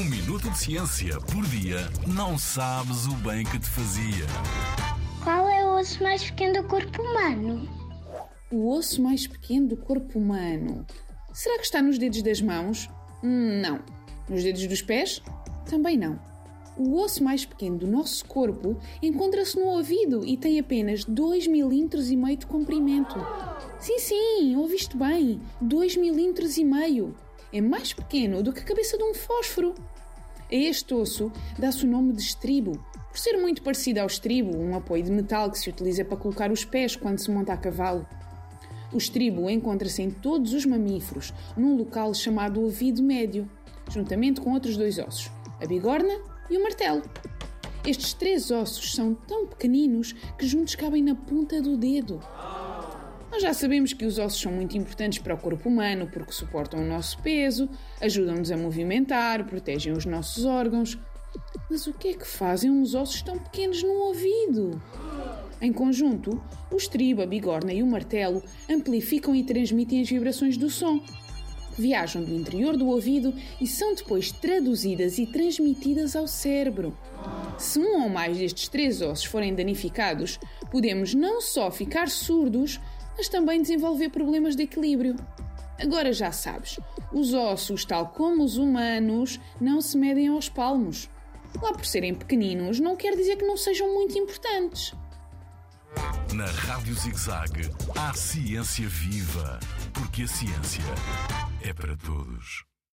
Um minuto de ciência por dia não sabes o bem que te fazia. Qual é o osso mais pequeno do corpo humano? O osso mais pequeno do corpo humano. Será que está nos dedos das mãos? Não. Nos dedos dos pés? Também não. O osso mais pequeno do nosso corpo encontra-se no ouvido e tem apenas 2 milímetros e meio de comprimento. Sim, sim, ouviste bem, 2 milímetros e meio. É mais pequeno do que a cabeça de um fósforo. A este osso dá-se o nome de estribo, por ser muito parecido ao estribo, um apoio de metal que se utiliza para colocar os pés quando se monta a cavalo. O estribo encontra-se em todos os mamíferos, num local chamado ouvido médio, juntamente com outros dois ossos, a bigorna e o martelo. Estes três ossos são tão pequeninos que juntos cabem na ponta do dedo. Nós já sabemos que os ossos são muito importantes para o corpo humano porque suportam o nosso peso, ajudam-nos a movimentar, protegem os nossos órgãos. Mas o que é que fazem uns ossos tão pequenos no ouvido? Em conjunto, o estribo, a bigorna e o martelo amplificam e transmitem as vibrações do som. Viajam do interior do ouvido e são depois traduzidas e transmitidas ao cérebro. Se um ou mais destes três ossos forem danificados, podemos não só ficar surdos, mas também desenvolver problemas de equilíbrio. Agora já sabes, os ossos, tal como os humanos, não se medem aos palmos. Lá por serem pequeninos, não quer dizer que não sejam muito importantes. Na Rádio ZigZag, há ciência viva, porque a ciência é para todos.